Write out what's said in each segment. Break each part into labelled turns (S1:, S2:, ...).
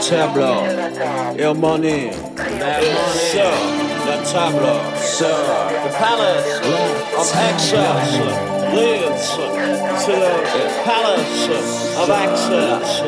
S1: tableau, your
S2: money, that money, sir, the tableau, sir, the palace of excess leads to the palace of access.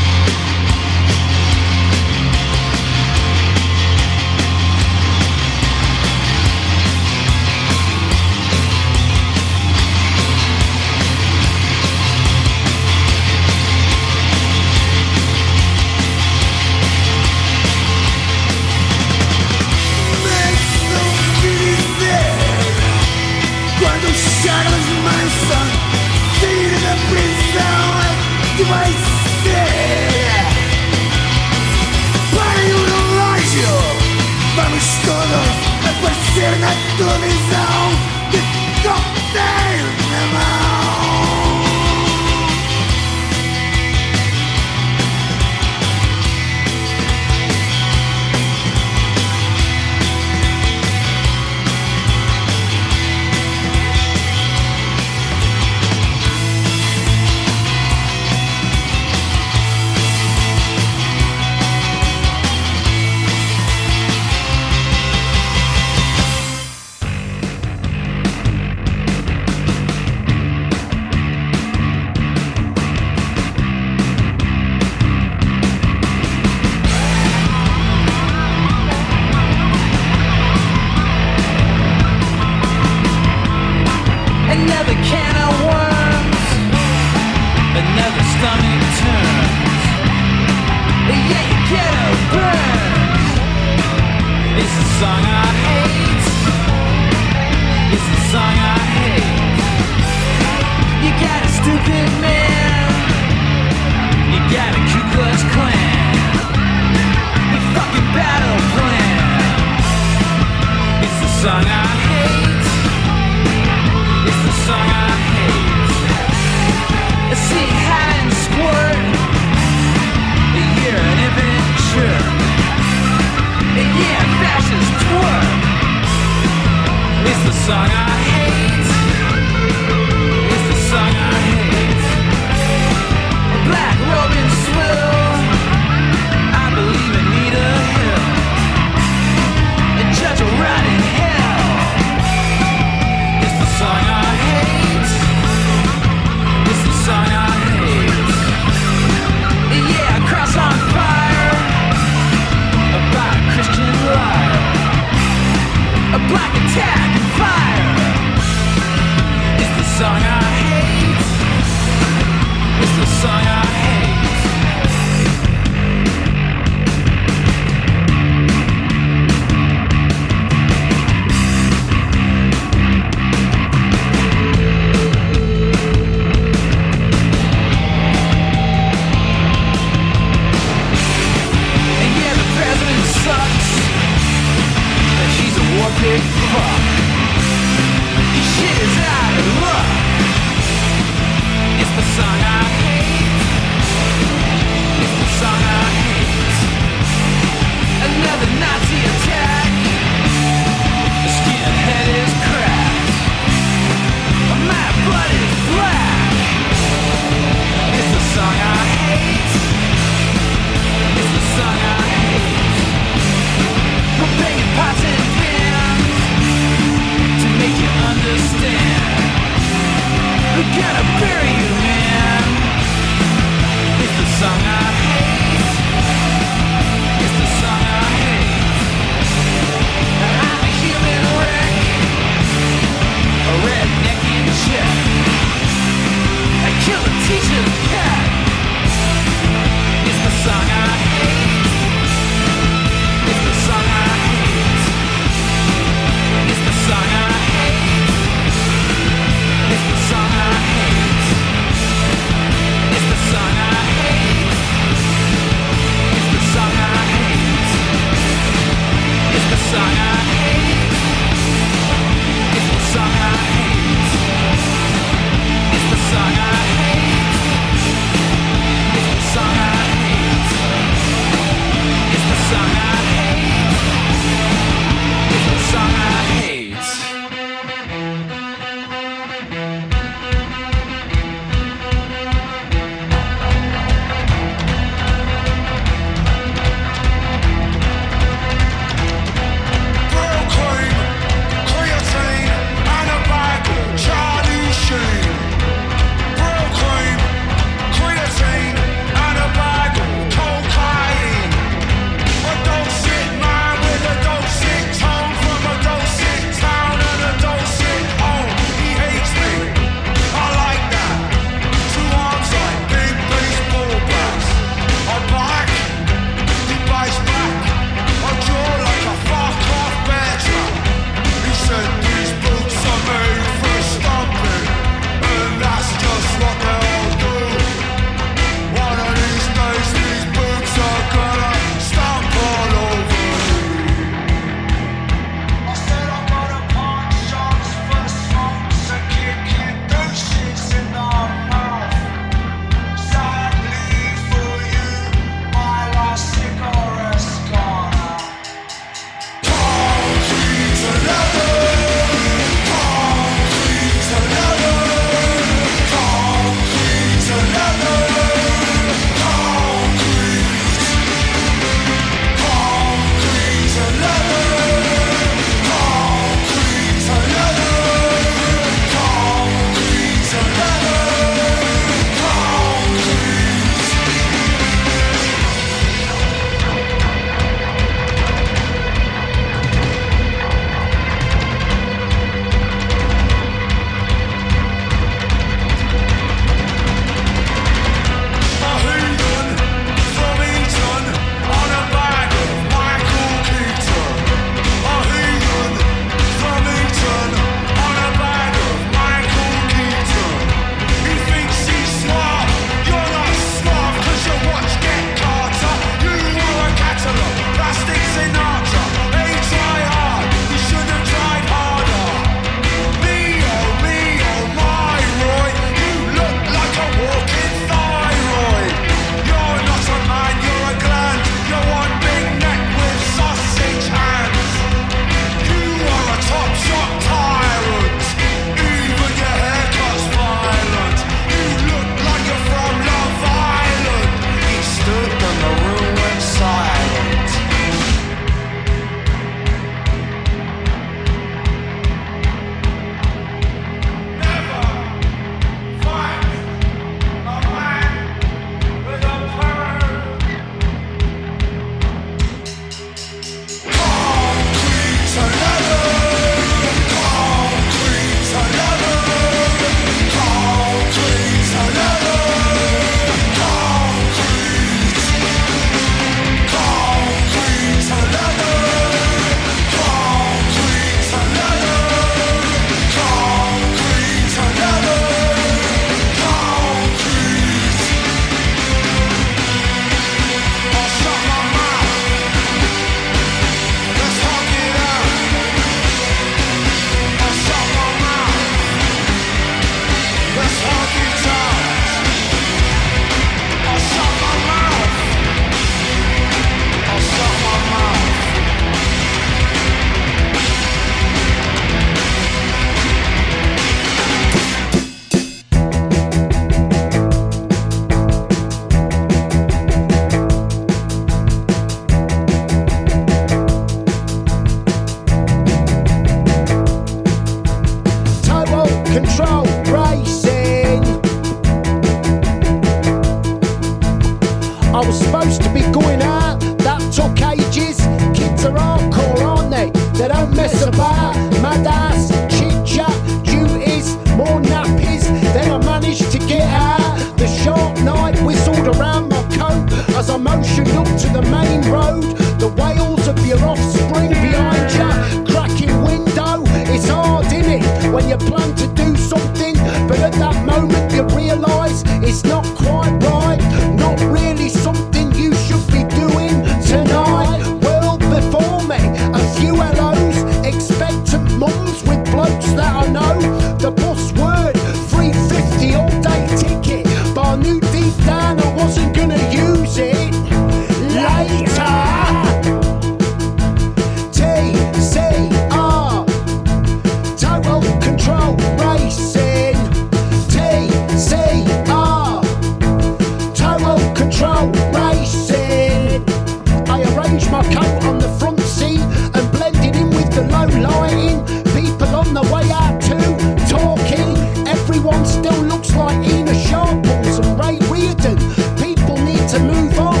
S3: looks like Ina Sharp and Ray Reardon. People need to
S1: move on.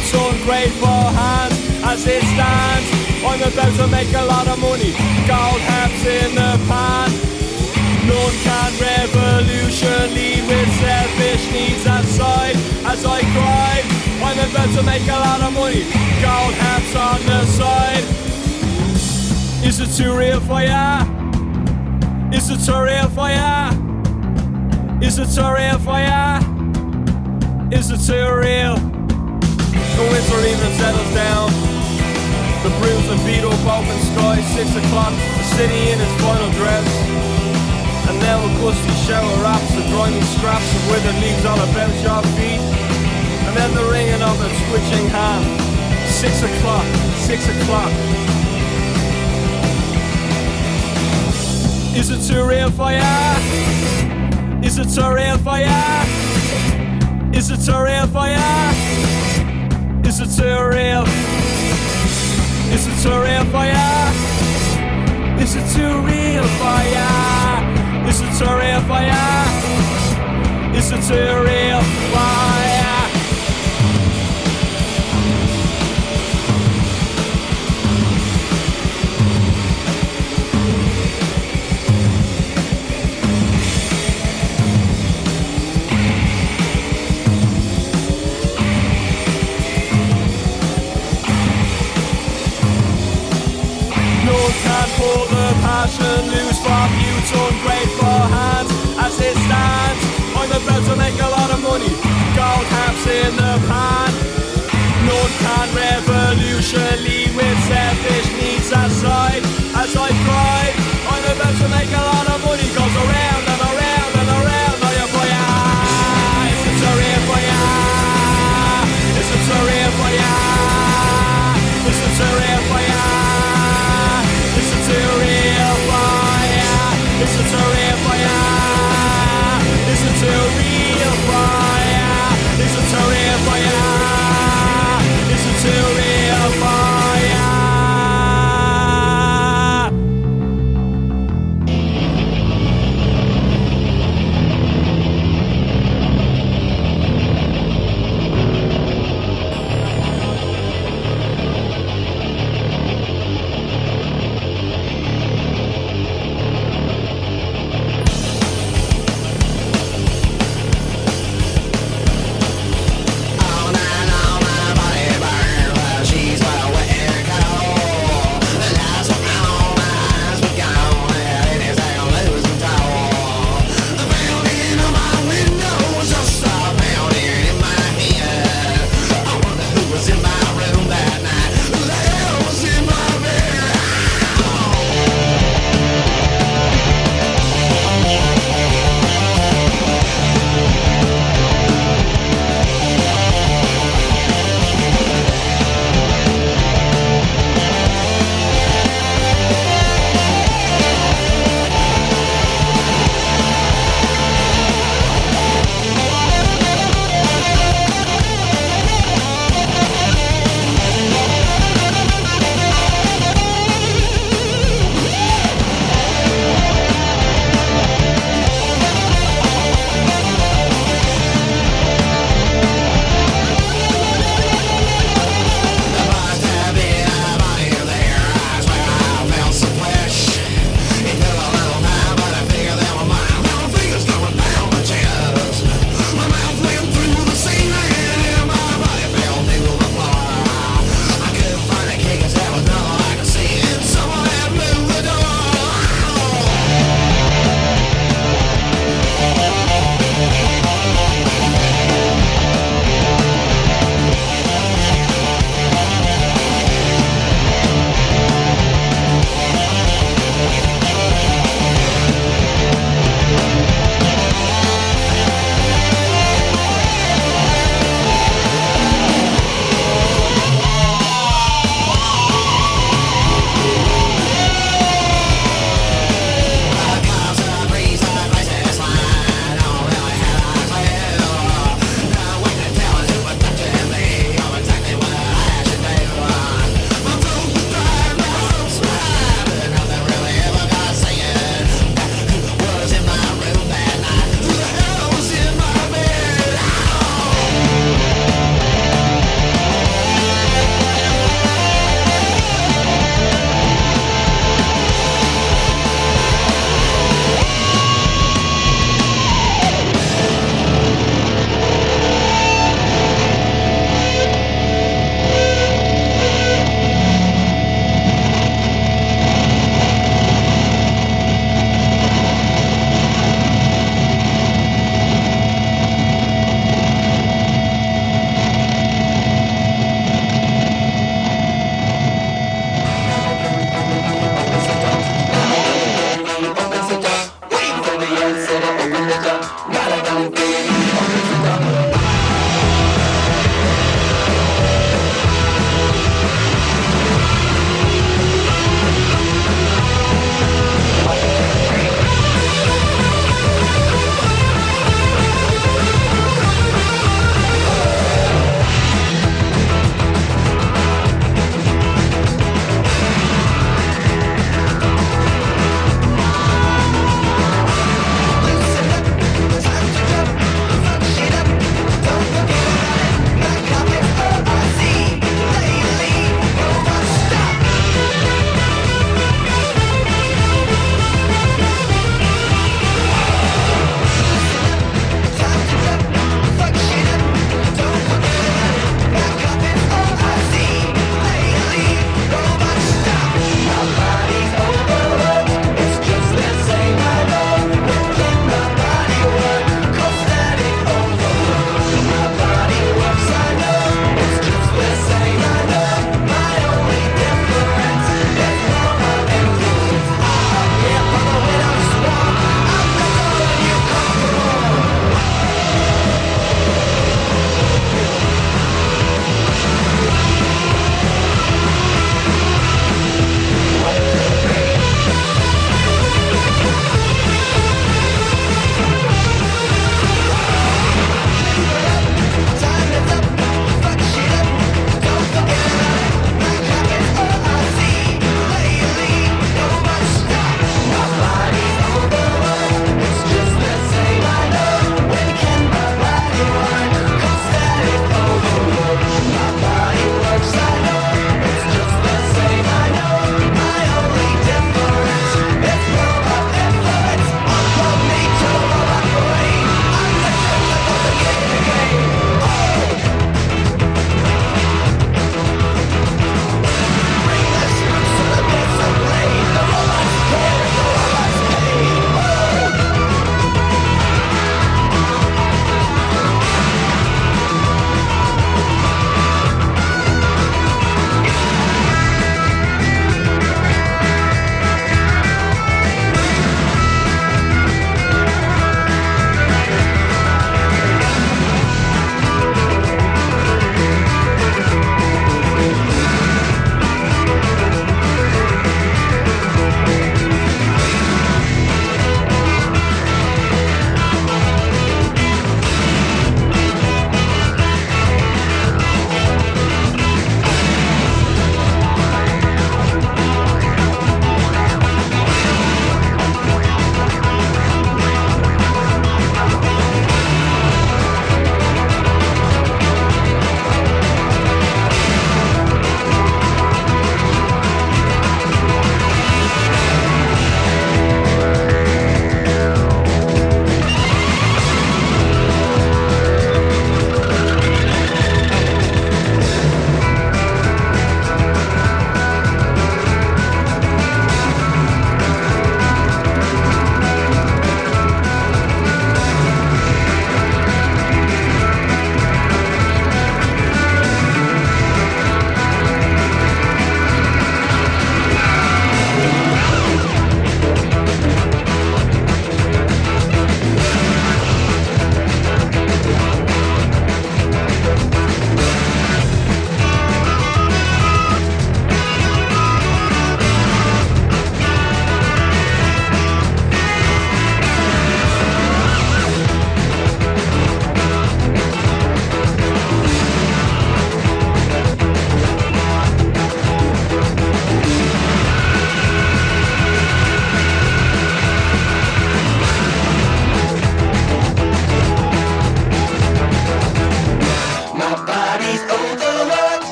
S4: Youth's ungrateful hands as it stands. I'm about to make a lot of money, gold hats in the pan. None can revolution with selfish needs aside as I cry. I'm about to make a lot of money, gold hats on the side. Is it too real for ya? Is it too real for ya? Is it too real for ya? Is it too real? The winter evening settles down. The bruised and beat up open sky, six o'clock, the city in its final dress. And now a gusty shower wraps the grimy scraps of withered leaves all about your feet. And then the ringing of a twitching hand. Six o'clock, six o'clock. Is it too real for ya? Is it too real for ya? Is it too real for ya? Is it too real? Is it too real for ya? Is it too real for ya? Is it too real for ya? Is it too real for ya? Passion loose from youth's ungrateful hands as it stands. I'm about to make a lot of money, gold caps in the pan. None can revolution lead with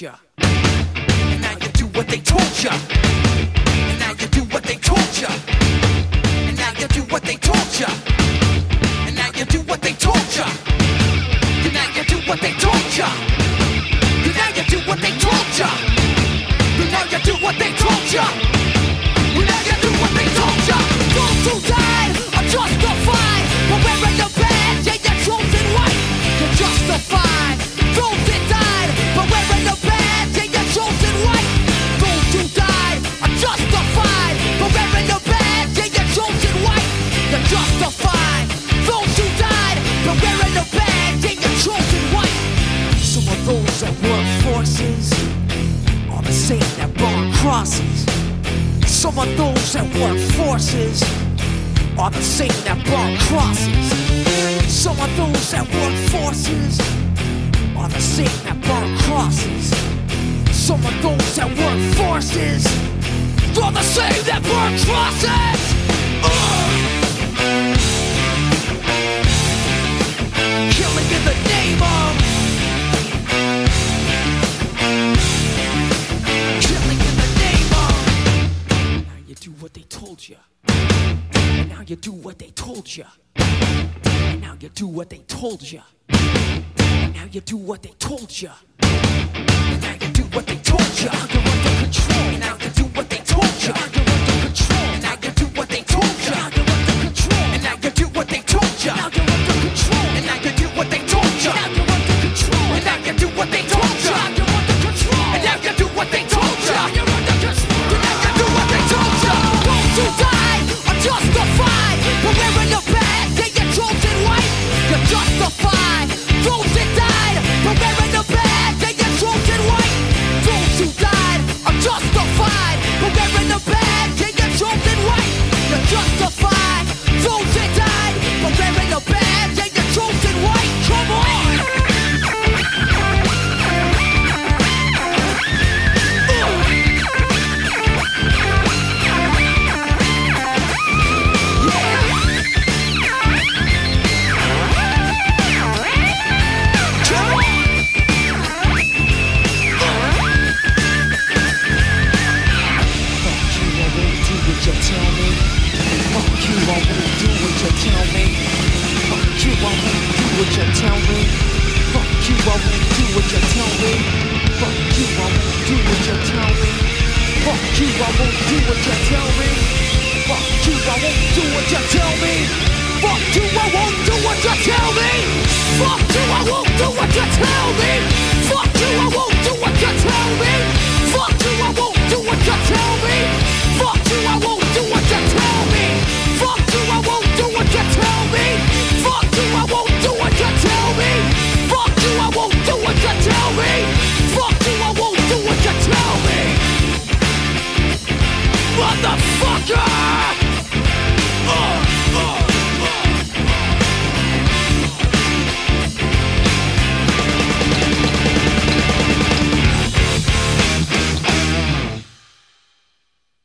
S5: плеча. future.